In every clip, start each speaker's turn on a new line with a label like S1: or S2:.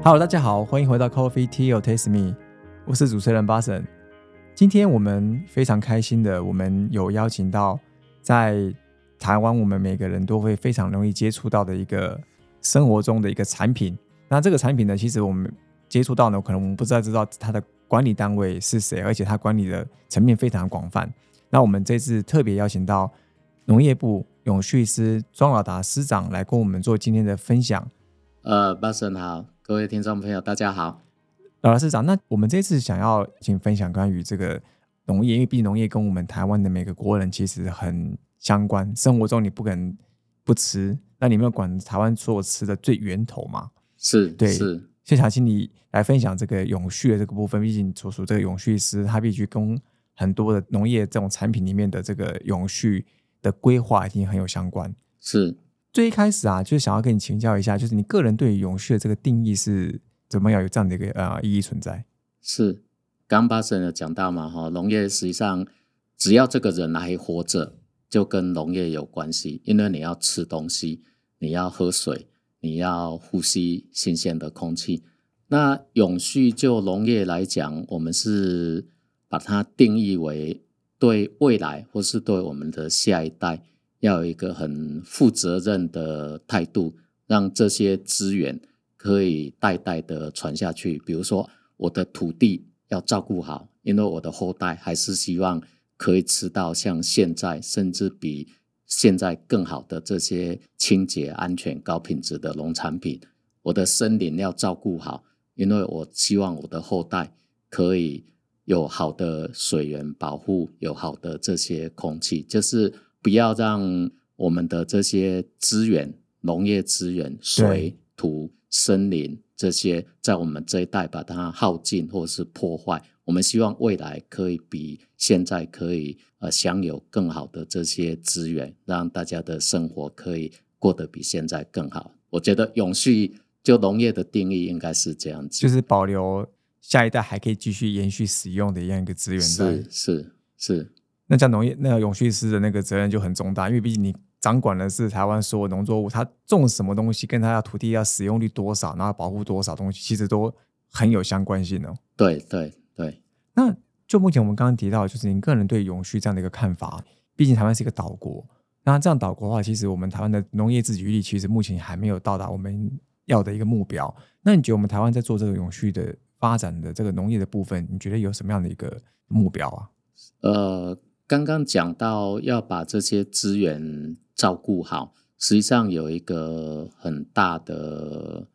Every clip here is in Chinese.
S1: Hello，大家好，欢迎回到 Coffee Tea or Taste Me，我是主持人巴神。今天我们非常开心的，我们有邀请到在台湾，我们每个人都会非常容易接触到的一个生活中的一个产品。那这个产品呢，其实我们接触到呢，可能我们不知道知道它的管理单位是谁，而且它管理的层面非常广泛。那我们这次特别邀请到农业部永续司庄老达司长来跟我们做今天的分享。
S2: 呃，巴神好，各位听众朋友，大家好。
S1: 老达司长，那我们这次想要请分享关于这个农业，因为毕竟农业跟我们台湾的每个国人其实很相关，生活中你不可能不吃，那你们管台湾所有吃的最源头嘛？
S2: 是，
S1: 对，
S2: 是。
S1: 谢想请你来分享这个永续的这个部分，毕竟所属这个永续师，他必须跟很多的农业这种产品里面的这个永续的规划一定很有相关。
S2: 是，
S1: 最一开始啊，就是想要跟你请教一下，就是你个人对永续的这个定义是怎么样有这样的一个呃意义存在？
S2: 是，刚巴神有讲到嘛，哈，农业实际上只要这个人还活着，就跟农业有关系，因为你要吃东西，你要喝水。你要呼吸新鲜的空气。那永续就农业来讲，我们是把它定义为对未来或是对我们的下一代，要有一个很负责任的态度，让这些资源可以代代的传下去。比如说，我的土地要照顾好，因为我的后代还是希望可以吃到像现在，甚至比。现在更好的这些清洁、安全、高品质的农产品，我的森林要照顾好，因为我希望我的后代可以有好的水源保护，有好的这些空气，就是不要让我们的这些资源、农业资源、水土、森林这些，在我们这一代把它耗尽或是破坏。我们希望未来可以比现在可以呃享有更好的这些资源，让大家的生活可以过得比现在更好。我觉得永续就农业的定义应该是这样子，
S1: 就是保留下一代还可以继续延续使用的一样一个资源。
S2: 是是是。
S1: 那像农业那个永续师的那个责任就很重大，因为毕竟你掌管的是台湾所有农作物，它种什么东西，跟它的土地要使用率多少，然后保护多少东西，其实都很有相关性哦。
S2: 对对。对，
S1: 那就目前我们刚刚提到，就是您个人对永续这样的一个看法。毕竟台湾是一个岛国，那这样岛国的话，其实我们台湾的农业自给率其实目前还没有到达我们要的一个目标。那你觉得我们台湾在做这个永续的发展的这个农业的部分，你觉得有什么样的一个目标啊？
S2: 呃，刚刚讲到要把这些资源照顾好，实际上有一个很大的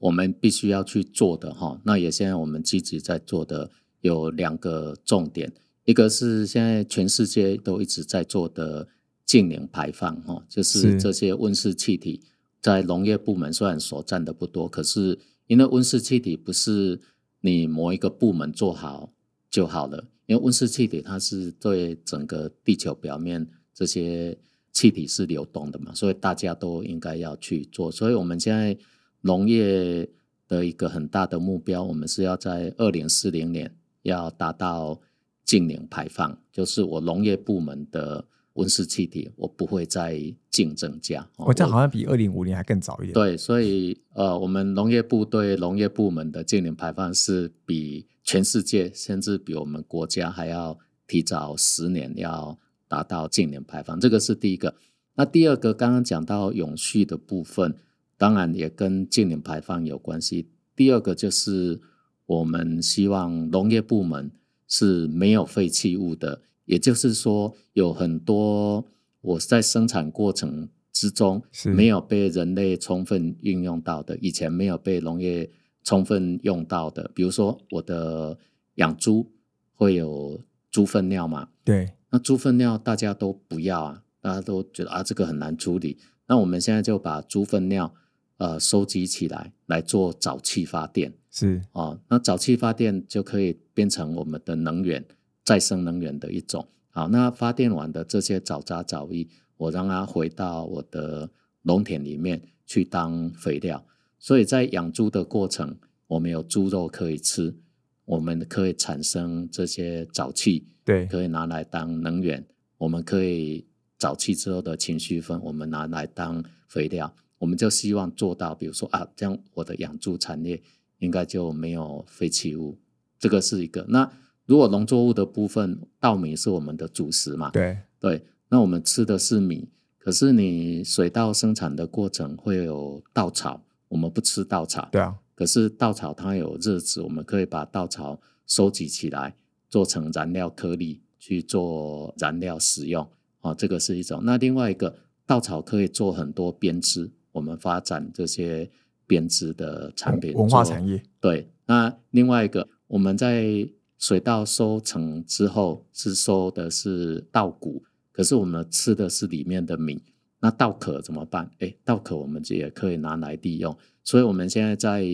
S2: 我们必须要去做的哈。那也现在我们积极在做的。有两个重点，一个是现在全世界都一直在做的净零排放，哈，就是这些温室气体在农业部门虽然所占的不多，可是因为温室气体不是你某一个部门做好就好了，因为温室气体它是对整个地球表面这些气体是流动的嘛，所以大家都应该要去做。所以我们现在农业的一个很大的目标，我们是要在二零四零年。要达到净零排放，就是我农业部门的温室气体，我不会再净增加。
S1: 我这好像比二零五零还更早一点。
S2: 对，所以呃，我们农业部对农业部门的净零排放是比全世界，甚至比我们国家还要提早十年，要达到净零排放。这个是第一个。那第二个，刚刚讲到永续的部分，当然也跟净零排放有关系。第二个就是。我们希望农业部门是没有废弃物的，也就是说，有很多我在生产过程之中没有被人类充分运用到的，以前没有被农业充分用到的，比如说我的养猪会有猪粪尿嘛？
S1: 对，
S2: 那猪粪尿大家都不要啊，大家都觉得啊这个很难处理，那我们现在就把猪粪尿呃收集起来来做沼气发电。
S1: 是
S2: 哦，那沼气发电就可以变成我们的能源，再生能源的一种。好，那发电完的这些沼渣沼液，我让它回到我的农田里面去当肥料。所以在养猪的过程，我们有猪肉可以吃，我们可以产生这些沼气，
S1: 对，
S2: 可以拿来当能源。我们可以沼气之后的情绪分，我们拿来当肥料。我们就希望做到，比如说啊，这样我的养猪产业。应该就没有废弃物。这个是一个。那如果农作物的部分，稻米是我们的主食嘛？
S1: 对
S2: 对，那我们吃的是米，可是你水稻生产的过程会有稻草，我们不吃稻草。
S1: 对啊，
S2: 可是稻草它有热值，我们可以把稻草收集起来，做成燃料颗粒去做燃料使用。哦，这个是一种。那另外一个，稻草可以做很多编织，我们发展这些编织的产品，
S1: 文化
S2: 做
S1: 产业。
S2: 对，那另外一个，我们在水稻收成之后是收的是稻谷，可是我们吃的是里面的米，那稻壳怎么办？哎，稻壳我们也可以拿来利用，所以我们现在在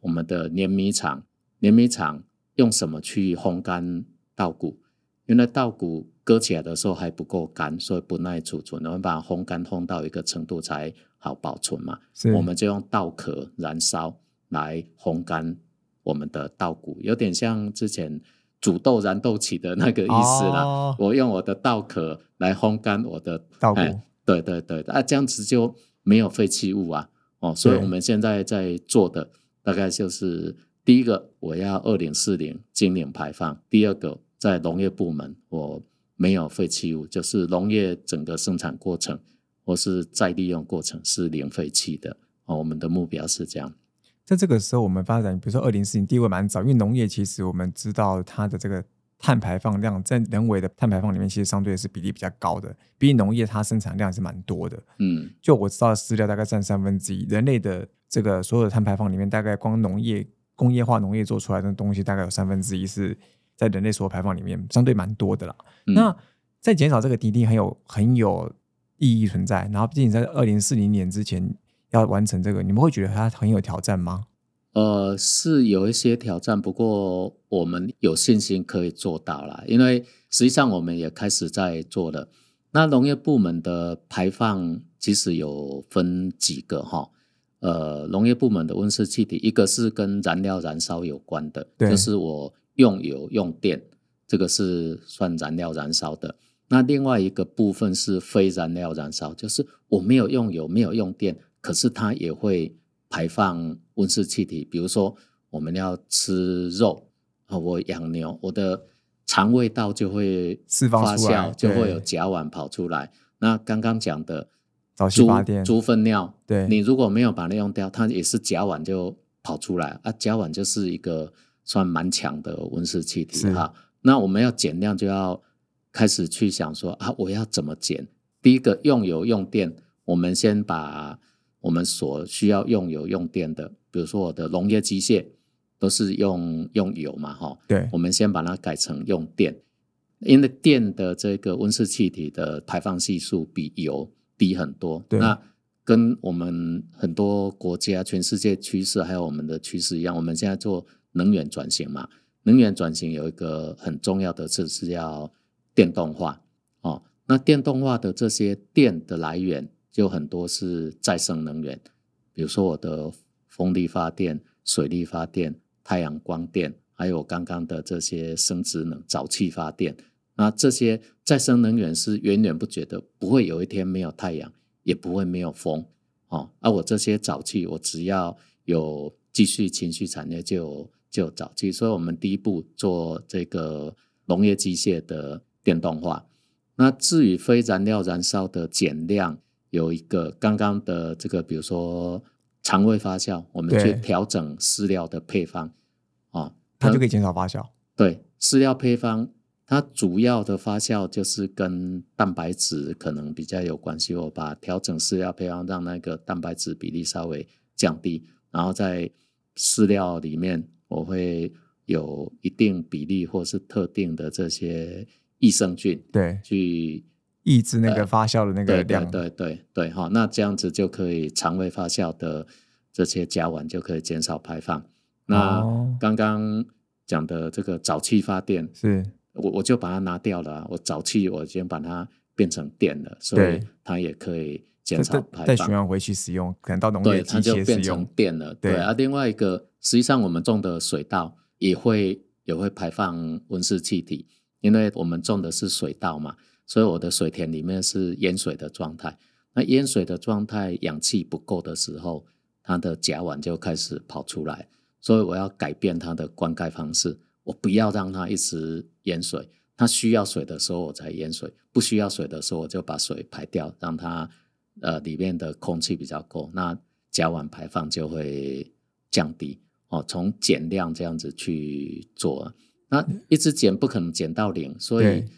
S2: 我们的碾米厂，碾米厂用什么去烘干稻谷？因为稻谷割起来的时候还不够干，所以不耐储存，我们把它烘干烘到一个程度才好保存嘛。
S1: 是
S2: 我们就用稻壳燃烧来烘干我们的稻谷，有点像之前煮豆燃豆萁的那个意思啦。
S1: 哦
S2: 我用我的稻壳来烘干我的
S1: 稻谷
S2: 哎对对对，啊，这样子就没有废弃物啊。哦，所以我们现在在做的大概就是第一个，我要二零四零净零排放；第二个，在农业部门我没有废弃物，就是农业整个生产过程或是再利用过程是零废弃的。哦，我们的目标是这样。
S1: 在这个时候，我们发展，比如说二零四零，地位蛮早，因为农业其实我们知道它的这个碳排放量，在人为的碳排放里面，其实相对是比例比较高的，毕竟农业它生产量是蛮多的。
S2: 嗯
S1: 就我知道饲料大概占三分之一，人类的这个所有的碳排放里面，大概光农业工业化农业做出来的东西，大概有三分之一是在人类所有排放里面，相对蛮多的啦。
S2: 嗯
S1: 那在减少这个滴滴很有很有意义存在，然后毕竟在二零四零年之前要完成这个，你们会觉得它很有挑战吗？
S2: 呃，是有一些挑战，不过我们有信心可以做到啦。因为实际上我们也开始在做了。那农业部门的排放其实有分几个哈，呃，农业部门的温室气体，一个是跟燃料燃烧有关的，就是我用油用电，这个是算燃料燃烧的。那另外一个部分是非燃料燃烧，就是我没有用油，没有用电，可是它也会排放温室气体。比如说，我们要吃肉啊，我养牛，我的肠胃道就会发酵，就会有甲烷跑出来。那刚刚讲的猪，猪粪尿，
S1: 对
S2: 你如果没有把它用掉，它也是甲烷就跑出来啊。甲烷就是一个算蛮强的温室气体哈。那我们要减量，就要开始去想说啊，我要怎么减？第一个用油用电，我们先把我们所需要用油用电的，比如说我的农业机械都是用用油嘛，哈，
S1: 对
S2: 我们先把它改成用电，因为电的这个温室气体的排放系数比油低很多。
S1: 对
S2: 那跟我们很多国家、全世界趋势还有我们的趋势一样，我们现在做能源转型嘛，能源转型有一个很重要的就是要电动化哦。那电动化的这些电的来源就很多是再生能源，比如说我的风力发电、水力发电、太阳光电，还有刚刚的这些生殖能、沼气发电。那这些再生能源是源源不绝的，不会有一天没有太阳，也不会没有风哦。而、我这些沼气，我只要有继续情绪产业就就沼气，所以我们第一步做这个农业机械的电动化。那至于非燃料燃烧的减量，有一个刚刚的这个，比如说肠胃发酵，我们去
S1: 对
S2: 调整饲料的配方啊，
S1: 它就可以减少发酵。
S2: 对，饲料配方它主要的发酵就是跟蛋白质可能比较有关系。我把调整饲料配方，让那个蛋白质比例稍微降低，然后在饲料里面我会有一定比例或是特定的这些益生菌
S1: 对，
S2: 去
S1: 抑制那个发酵的那个
S2: 对对
S1: 量。
S2: 对对对，哈，那这样子就可以肠胃发酵的这些甲烷就可以减少排放。那
S1: 哦
S2: 刚刚讲的这个沼气发电，
S1: 是
S2: 我我就把它拿掉了啊、我沼气我先把它变成电了，所以它也可以减少排放。
S1: 再循环回去使用，可能到农
S2: 对，
S1: 业机
S2: 它就变成
S1: 用。
S2: 电了。
S1: 对
S2: 对啊，另外一个，实际上我们种的水稻也会也会排放温室气体，因为我们种的是水稻嘛，所以我的水田里面是淹水的状态。那淹水的状态，氧气不够的时候，它的甲烷就开始跑出来。所以我要改变它的灌溉方式，我不要让它一直淹水。它需要水的时候我才淹水，不需要水的时候我就把水排掉，让它呃里面的空气比较够，那甲烷排放就会降低。哦，从减量这样子去做，那一直减不可能减到零，所以
S1: 对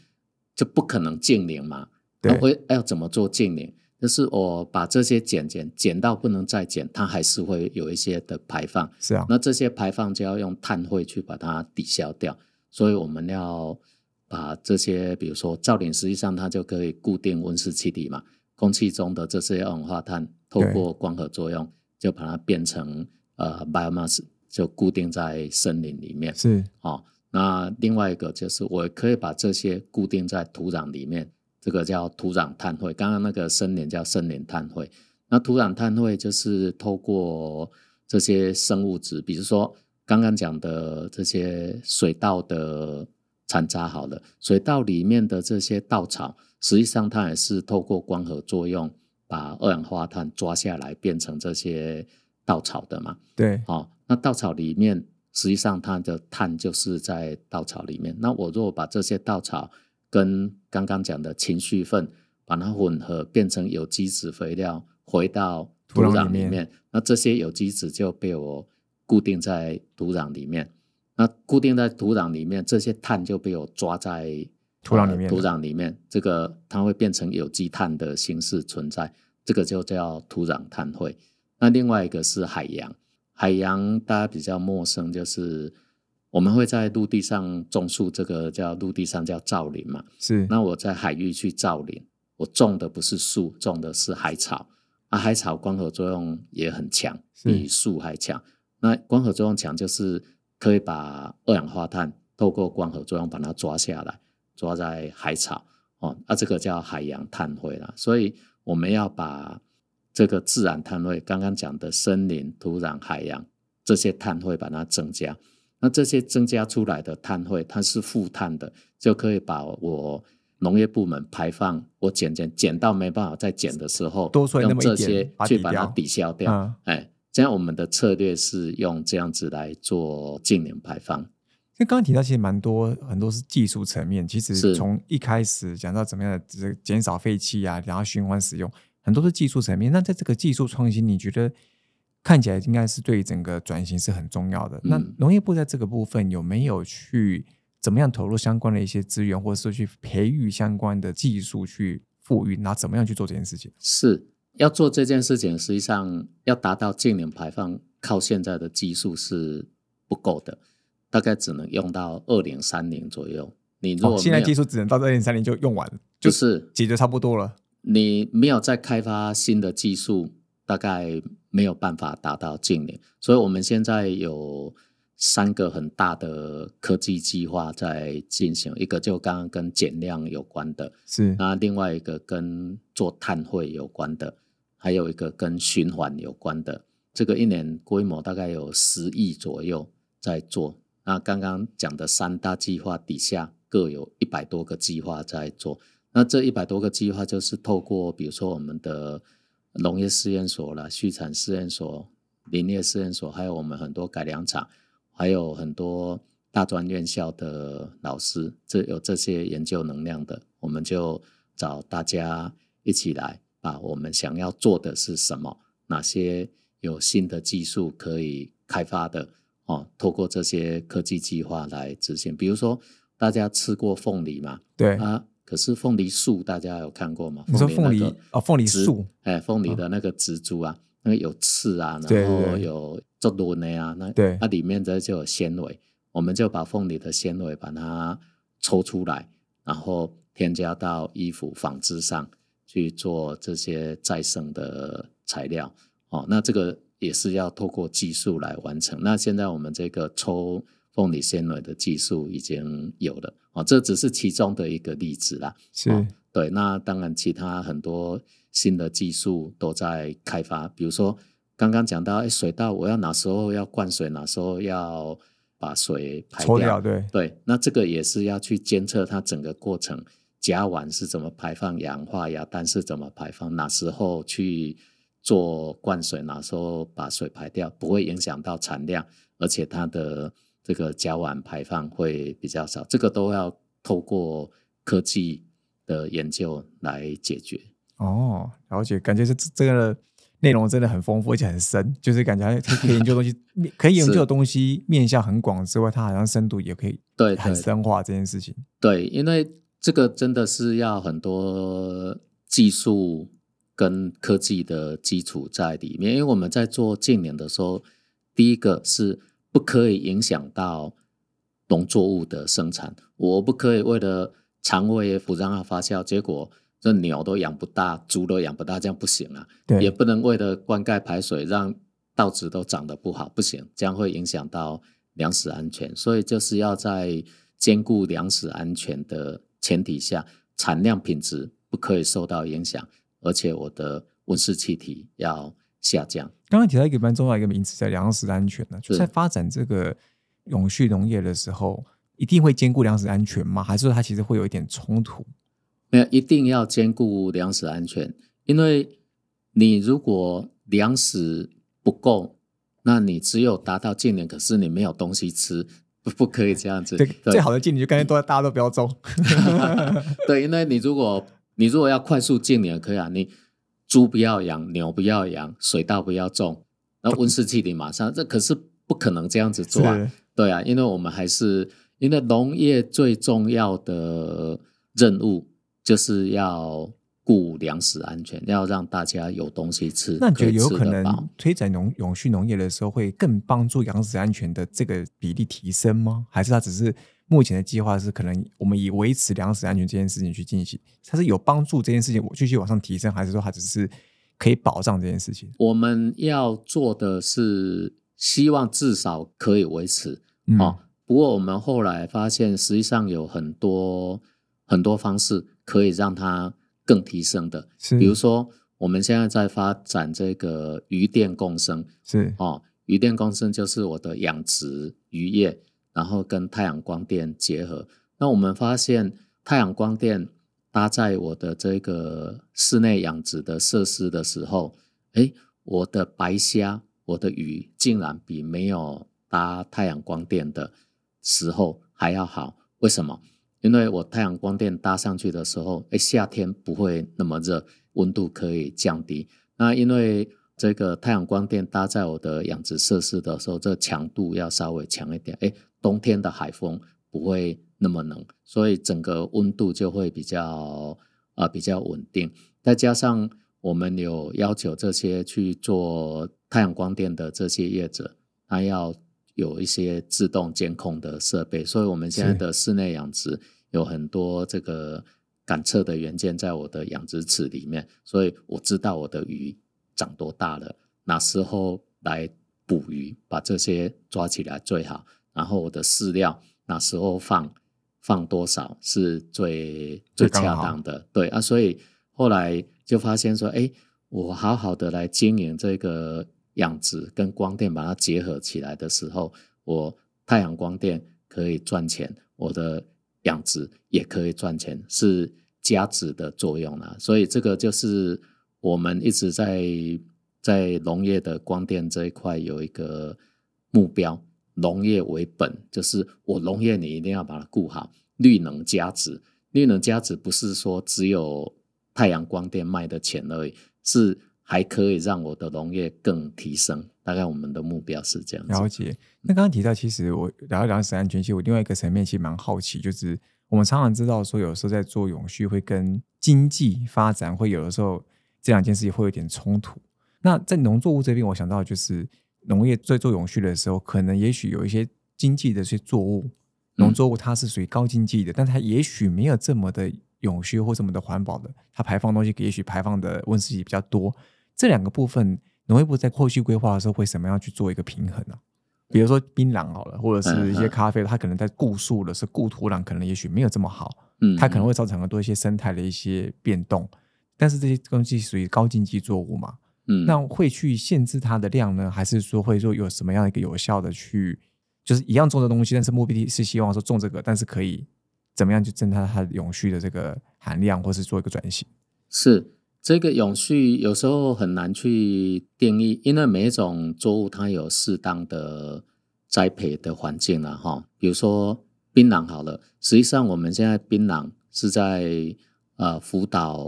S2: 就不可能净零嘛。那会要怎么做净零？就是我把这些减减减到不能再减，它还是会有一些的排放。
S1: 是啊，
S2: 那这些排放就要用碳汇去把它抵消掉，所以我们要把这些，比如说造林，实际上它就可以固定温室气体嘛，空气中的这些二氧化碳透过光合作用，就把它变成呃 biomass，就固定在森林里面。
S1: 是
S2: 哦，那另外一个就是我可以把这些固定在土壤里面，这个叫土壤碳汇。刚刚那个森林叫森林碳汇，那土壤碳汇就是透过这些生物质，比如说刚刚讲的这些水稻的残渣，好了，水稻里面的这些稻草，实际上它也是透过光合作用把二氧化碳抓下来，变成这些稻草的嘛。
S1: 对，
S2: 哦，那稻草里面实际上它的碳就是在稻草里面。那我如果把这些稻草跟刚刚讲的情绪粪把它混合，变成有机质肥料，回到土
S1: 土壤里面
S2: 里面，那这些有机质就被我固定在土壤里面。那固定在土壤里面，这些碳就被我抓在
S1: 土壤里面
S2: 呃土壤里面，这个它会变成有机碳的形式存在，这个就叫土壤碳汇。那另外一个是海洋，海洋大家比较陌生，就是我们会在陆地上种树，这个叫陆地上叫造林嘛。
S1: 是
S2: 那我在海域去造林，我种的不是树，种的是海草。啊，海草光合作用也很强，比树还强。那光合作用强，就是可以把二氧化碳透过光合作用把它抓下来，抓在海草哦，啊，这个叫海洋碳汇啦。所以我们要把这个自然碳汇，刚刚讲的森林、土壤、海洋这些碳汇把它增加。那这些增加出来的碳汇，它是负碳的，就可以把我农业部门排放，我减减减到没办法再减的时候，
S1: 多出来那
S2: 用这些去把它抵消掉。
S1: 嗯
S2: 哎，这样我们的策略是用这样子来做净零排放。
S1: 因为刚刚提到，其实蛮多很多是技术层面，其实
S2: 是
S1: 从一开始讲到怎么样的这个减少废气啊，然后循环使用，很多是技术层面。那在这个技术创新，你觉得看起来应该是对整个转型是很重要的。那
S2: 嗯
S1: 农业部在这个部分有没有去怎么样投入相关的一些资源，或者是去培育相关的技术去富裕，然后怎么样去做这件事情？
S2: 是要做这件事情，实际上要达到净零排放，靠现在的技术是不够的，大概只能用到二零三零左右。你如
S1: 哦，
S2: 果
S1: 现在技术只能到二零三零就用完了，
S2: 就
S1: 就是解决差不多了。
S2: 你没有再开发新的技术，大概没有办法达到净零。所以我们现在有三个很大的科技计划在进行，一个就刚刚跟减量有关的，
S1: 是
S2: 那另外一个跟做碳汇有关的，还有一个跟循环有关的。这个一年规模大概有十亿左右在做。那刚刚讲的三大计划底下各有一百多个计划在做。那这一百多个计划就是透过比如说我们的农业试验所啦、畜产试验所、林业试验所，还有我们很多改良厂，还有很多大专院校的老师，这有这些研究能量的，我们就找大家一起来，把我们想要做的是什么，哪些有新的技术可以开发的哦，透过这些科技计划来执行。比如说，大家吃过凤梨嘛？
S1: 对。
S2: 啊，可是凤梨树大家有看过吗？
S1: 你说凤梨
S2: 那个
S1: 哦，凤梨
S2: 植
S1: 树，
S2: 哎，凤梨的那个植株啊，那个有刺啊，然后有做轮的啊，那
S1: 对
S2: 它里面这就有纤维，我们就把凤梨的纤维把它抽出来，然后添加到衣服纺织上去做这些再生的材料。哦，那这个也是要透过技术来完成。那现在我们这个抽凤梨纤维的技术已经有了，哦，这只是其中的一个例子啦。
S1: 是、
S2: 哦对，那当然，其他很多新的技术都在开发，比如说刚刚讲到，哎，水稻我要哪时候要灌水，哪时候要把水排
S1: 抽掉，对，
S2: 对，那这个也是要去监测它整个过程，甲烷是怎么排放，氧化亚氮是怎么排放，哪时候去做灌水，哪时候把水排掉，不会影响到产量，而且它的这个甲烷排放会比较少，这个都要透过科技的研究来解决。
S1: 哦，了解，感觉是这个内容真的很丰富，而且很深，就是感觉可以研究东西，可以研究的东西面向很广之外，它好像深度也可以
S2: 对
S1: 很深化这件事情。
S2: 对，因为这个真的是要很多技术跟科技的基础在里面。因为我们在做近年的时候，第一个是不可以影响到农作物的生产，我不可以为了肠胃不让它发酵，结果。这鸟都养不大，猪都养不大，这样不行啊！
S1: 对，
S2: 也不能为了灌溉排水，让稻子都长得不好，不行，这样会影响到粮食安全。所以就是要在兼顾粮食安全的前提下，产量品质不可以受到影响，而且我的温室气体要下降。
S1: 刚刚提到一个蛮重要一个名词，叫粮食安全呢，就在发展这个永续农业的时候，一定会兼顾粮食安全吗？还是说它其实会有一点冲突？
S2: 没有，一定要兼顾粮食安全，因为你如果粮食不够，那你只有达到近年，可是你没有东西吃，不不可以这样子。
S1: 对，最好的净零就干脆都大家都不要种。
S2: 对，因为你如果你如果要快速净零，可以啊，你猪不要养，牛不要养，水稻不要种，那温室气体马上，这可是不可能这样子做啊。对啊，因为我们还是因为农业最重要的任务。就是要顾粮食安全，要让大家有东西吃。
S1: 那你觉得有可能推展农永续农业的时候，会更帮助粮食安全的这个比例提升吗？还是它只是目前的计划是可能我们以维持粮食安全这件事情去进行？它是有帮助这件事情我继续往上提升，还是说它只是可以保障这件事情？
S2: 我们要做的是希望至少可以维持哦。不过我们后来发现，实际上有很多很多方式。可以让它更提升的，比如说我们现在在发展这个鱼电共生，
S1: 是
S2: 哦，鱼电共生就是我的养殖渔业，然后跟太阳光电结合。那我们发现太阳光电搭在我的这个室内养殖的设施的时候，哎，我的白虾、我的鱼竟然比没有搭太阳光电的时候还要好，为什么？因为我太阳光电搭上去的时候，哎，夏天不会那么热，温度可以降低。那因为这个太阳光电搭在我的养殖设施的时候，这强度要稍微强一点，哎，冬天的海风不会那么冷，所以整个温度就会比较啊比较稳定。再加上我们有要求这些去做太阳光电的这些业者，他要。有一些自动监控的设备，所以我们现在的室内养殖有很多这个感测的元件在我的养殖池里面，所以我知道我的鱼长多大了，哪时候来捕鱼，把这些抓起来最好。然后我的饲料哪时候放，放多少是最最恰当的。对啊，所以后来就发现说，哎，我好好的来经营这个。养殖跟光电把它结合起来的时候，我太阳光电可以赚钱，我的养殖也可以赚钱，是加值的作用啦。所以这个就是我们一直在在农业的光电这一块有一个目标，农业为本，就是我农业你一定要把它顾好，绿能加值，绿能加值不是说只有太阳光电卖的钱而已，是。还可以让我的农业更提升，大概我们的目标是这样子。
S1: 了解。那刚刚提到，其实我聊一聊食安全，其实我另外一个层面其实蛮好奇，就是我们常常知道说，有时候在做永续会跟经济发展会有的时候这两件事情会有点冲突。那在农作物这边，我想到就是农业在做永续的时候，可能也许有一些经济的一些作物，农作物它是属于高经济的，但它也许没有这么的。永续或这么的环保的，它排放东西也许排放的温室气体比较多。这两个部分，农业部在后续规划的时候会怎么样去做一个平衡呢？比如说槟榔好了，或者是一些咖啡，它可能在固树的是固土壤，可能也许没有这么好，嗯，它可能会造成很多一些生态的一些变动。但是这些东西属于高经济作物嘛，嗯，那会去限制它的量呢，还是说会说有什么样一个有效的去，就是一样种的东西，但是目的是希望说种这个，但是可以。怎么样去增加它永续的这个含量，或是做一个转型？
S2: 是这个永续有时候很难去定义，因为每一种作物它有适当的栽培的环境了哈。比如说槟榔好了，实际上我们现在槟榔是在呃辅导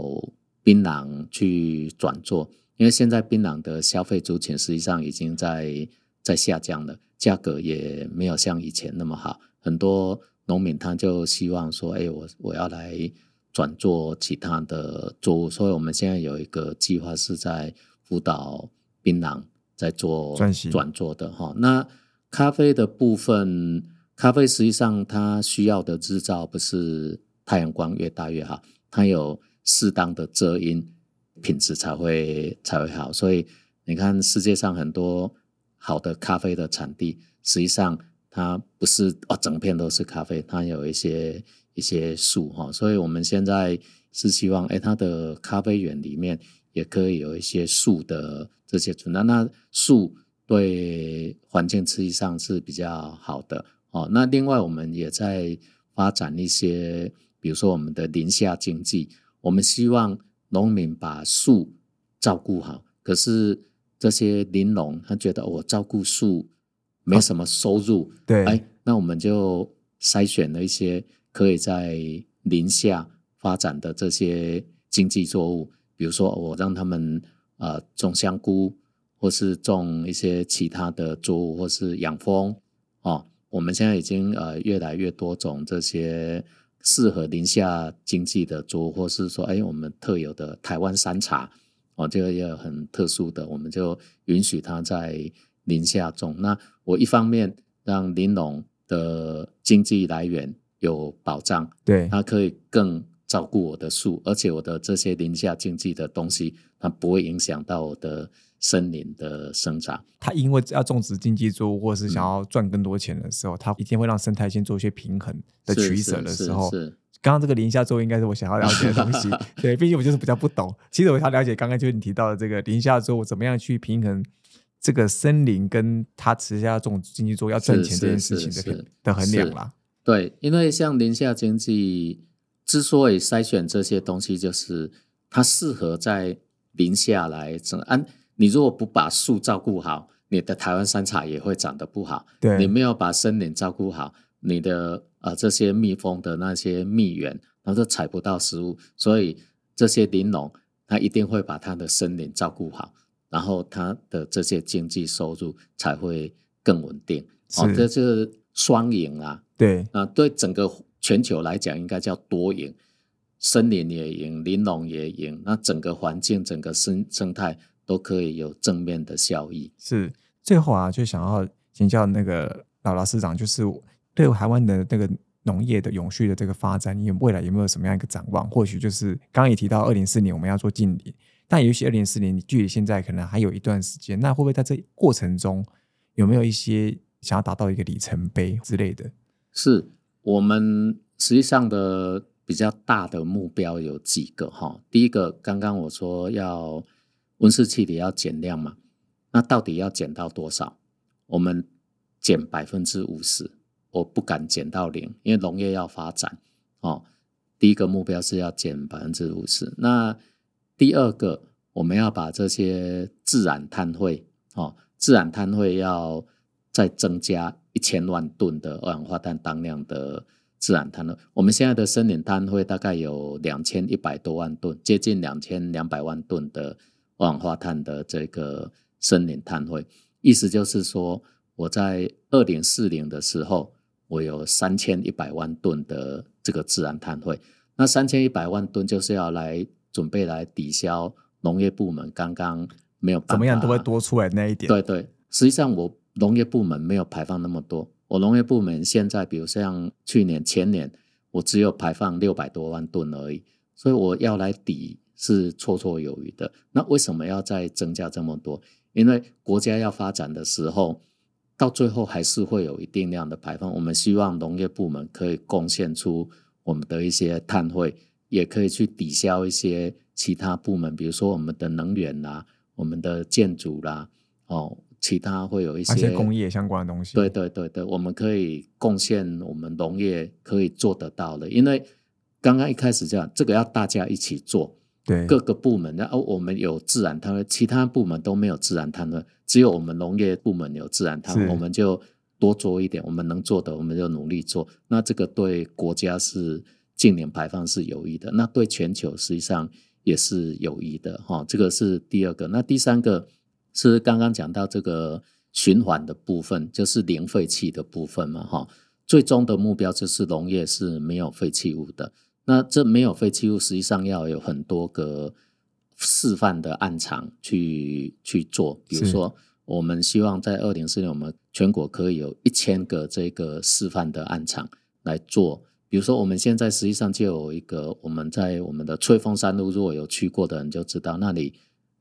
S2: 槟榔去转做，因为现在槟榔的消费族群实际上已经在在下降了，价格也没有像以前那么好，很多农民他就希望说，哎，我我要来。转做其他的作物，所以我们现在有一个计划是在辅导槟榔在做转做的哈。那咖啡的部分，咖啡实际上它需要的日照不是太阳光越大越好，它有适当的遮阴，品质才会才会好。所以你看世界上很多好的咖啡的产地，实际上它不是哦整片都是咖啡，它有一些。一些树哈，所以我们现在是希望，哎，它的咖啡园里面也可以有一些树的这些存在。那树对环境实际上是比较好的哦。那另外，我们也在发展一些，比如说我们的林下经济。我们希望农民把树照顾好，可是这些林农他觉得我照顾树没什么收入，
S1: 对，
S2: 哎，那我们就筛选了一些。可以在林下发展的这些经济作物，比如说我让他们呃种香菇，或是种一些其他的作物，或是养蜂哦。我们现在已经呃越来越多种这些适合林下经济的作物，或是说哎我们特有的台湾山茶哦，这个也很特殊的，我们就允许它在林下种。那我一方面让林农的经济来源。有保障，
S1: 对，
S2: 它可以更照顾我的树，而且我的这些林下经济的东西，它不会影响到我的森林的生长。
S1: 它因为要种植经济作物，或是想要赚更多钱的时候，它一定会让生态先做一些平衡的取舍的时候。
S2: 是，
S1: 刚刚这个林下作物应该是我想要了解的东西。对，毕竟我就是比较不懂。其实我想了解，刚刚就是你提到的这个林下作物怎么样去平衡这个森林跟它持下种经济作物要赚钱这件事情的的衡量啦。
S2: 对，因为像林下经济之所以筛选这些东西，就是它适合在林下来整。安，你如果不把树照顾好，你的台湾山茶也会长得不好。
S1: 对，
S2: 你没有把森林照顾好，你的呃这些蜜蜂的那些蜜源，它都采不到食物。所以这些林农，他一定会把他的森林照顾好，然后他的这些经济收入才会更稳定。
S1: 哦，
S2: 这是双赢啊。
S1: 对
S2: 啊，对整个全球来讲，应该叫多赢，森林也赢，林农也赢，那整个环境、整个生生态都可以有正面的效益。
S1: 是最后啊，就想要请教那个老老市长，就是对台湾的那个农业的永续的这个发展，你未来有没有什么样一个展望？或许就是刚刚也提到，二零四年我们要做近邻，但也许二零四年距离现在可能还有一段时间，那会不会在这过程中有没有一些想要达到一个里程碑之类的？
S2: 是我们实际上的比较大的目标有几个哈。第一个，刚刚我说要温室气体要减量嘛，那到底要减到多少？我们减百分之五十，我不敢减到零，因为农业要发展哦。第一个目标是要减百分之五十。那第二个，我们要把这些自然碳汇哦，自然碳汇要再增加。一千万吨的二氧化碳当量的自然碳了。我们现在的森林碳汇大概有两千一百多万吨，接近两千两百万吨的二氧化碳的这个森林碳汇。意思就是说，我在二零四零的时候，我有三千一百万吨的这个自然碳汇。那三千一百万吨就是要来准备来抵消农业部门刚刚没有
S1: 怎么样都会多出来那一点。
S2: 对对，实际上我。农业部门没有排放那么多，我农业部门现在，比如像去年、前年，我只有排放六百多万吨而已，所以我要来抵是绰绰有余的。那为什么要再增加这么多？因为国家要发展的时候，到最后还是会有一定量的排放。我们希望农业部门可以贡献出我们的一些碳汇，也可以去抵消一些其他部门，比如说我们的能源啦、我们的建筑啦，哦。其他会有一些
S1: 工业相关的东西，
S2: 对对对对，我们可以贡献我们农业可以做得到的，因为刚刚一开始这样，这个要大家一起做，
S1: 对
S2: 各个部门，然后我们有自然碳，其他部门都没有自然碳的，只有我们农业部门有自然碳，我们就多做一点，我们能做的我们就努力做。那这个对国家是近年排放是有益的，那对全球实际上也是有益的哈。这个是第二个。那第三个是刚刚讲到这个循环的部分，就是零废弃的部分嘛哈。最终的目标就是农业是没有废弃物的。那这没有废弃物，实际上要有很多个示范的案场去去做。比如说，我们希望在二零四年，我们全国可以有一千个这个示范的案场来做。比如说，我们现在实际上就有一个，我们在我们的翠峰山路，如果有去过的人就知道，那里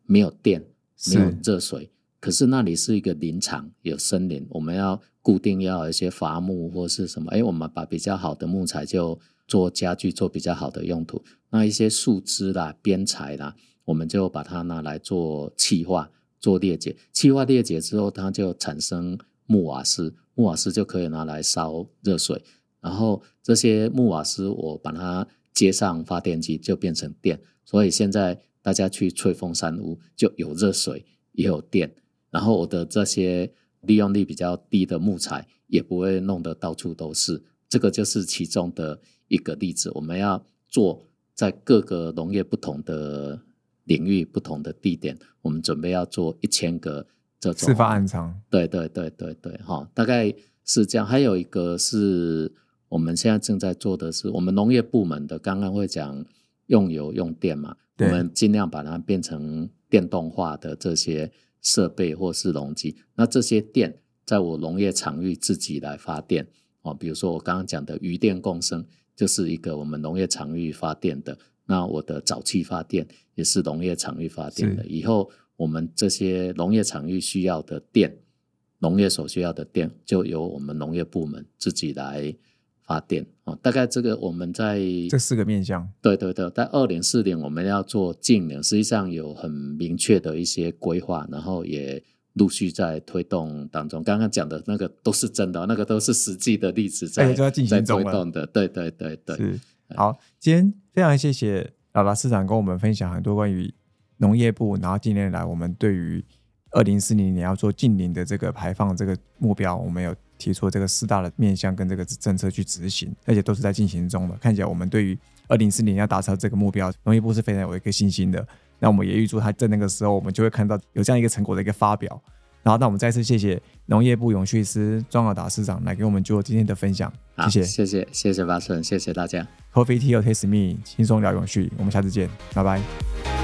S2: 没有电，没有热水，可是那里是一个林场，有森林。我们要固定要一些伐木或是什么，哎，我们把比较好的木材就。做家具做比较好的用途，那一些树枝啦、边材啦，我们就把它拿来做气化、做裂解。气化裂解之后，它就产生木瓦斯，木瓦斯就可以拿来烧热水。然后这些木瓦斯，我把它接上发电机，就变成电。所以现在大家去吹风山屋，就有热水也有电。然后我的这些利用率比较低的木材，也不会弄得到处都是。这个就是其中的。一个例子，我们要做在各个农业不同的领域、不同的地点，我们准备要做一千个这种
S1: 示范暗场。
S2: 对对对对对，哈，大概是这样。还有一个是我们现在正在做的是，我们农业部门的刚刚会讲用油用电嘛，我们尽量把它变成电动化的这些设备或是农机。那这些电在我农业场域自己来发电哦，比如说我刚刚讲的余电共生。就是一个我们农业场域发电的，那我的沼气发电也是农业场域发电的。以后我们这些农业场域需要的电，农业所需要的电，就由我们农业部门自己来发电哦。大概这个我们在
S1: 这四个面向，
S2: 对对对，在二零四零我们要做净零，实际上有很明确的一些规划，然后也。陆续在推动当中，刚刚讲的那个都是真的，那个都是实际的例子在
S1: 在
S2: 推动的。对对对对，
S1: 是好。今天非常谢谢老达市长跟我们分享很多关于农业部，然后近年来我们对于二零四零年要做近零的这个排放这个目标，我们有提出这个四大的面向跟这个政策去执行，而且都是在进行中的。看起来我们对于二零四零要达成这个目标，农业部是非常有一个信心的。那我们也预祝他在那个时候，我们就会看到有这样一个成果的一个发表。然后，那我们再次谢谢农业部永续司庄尔达司长来给我们做今天的分享。谢谢，
S2: 谢谢，谢谢巴顺，谢谢大家。
S1: Coffee Tea or Taste Me，轻松聊永续。我们下次见，拜拜。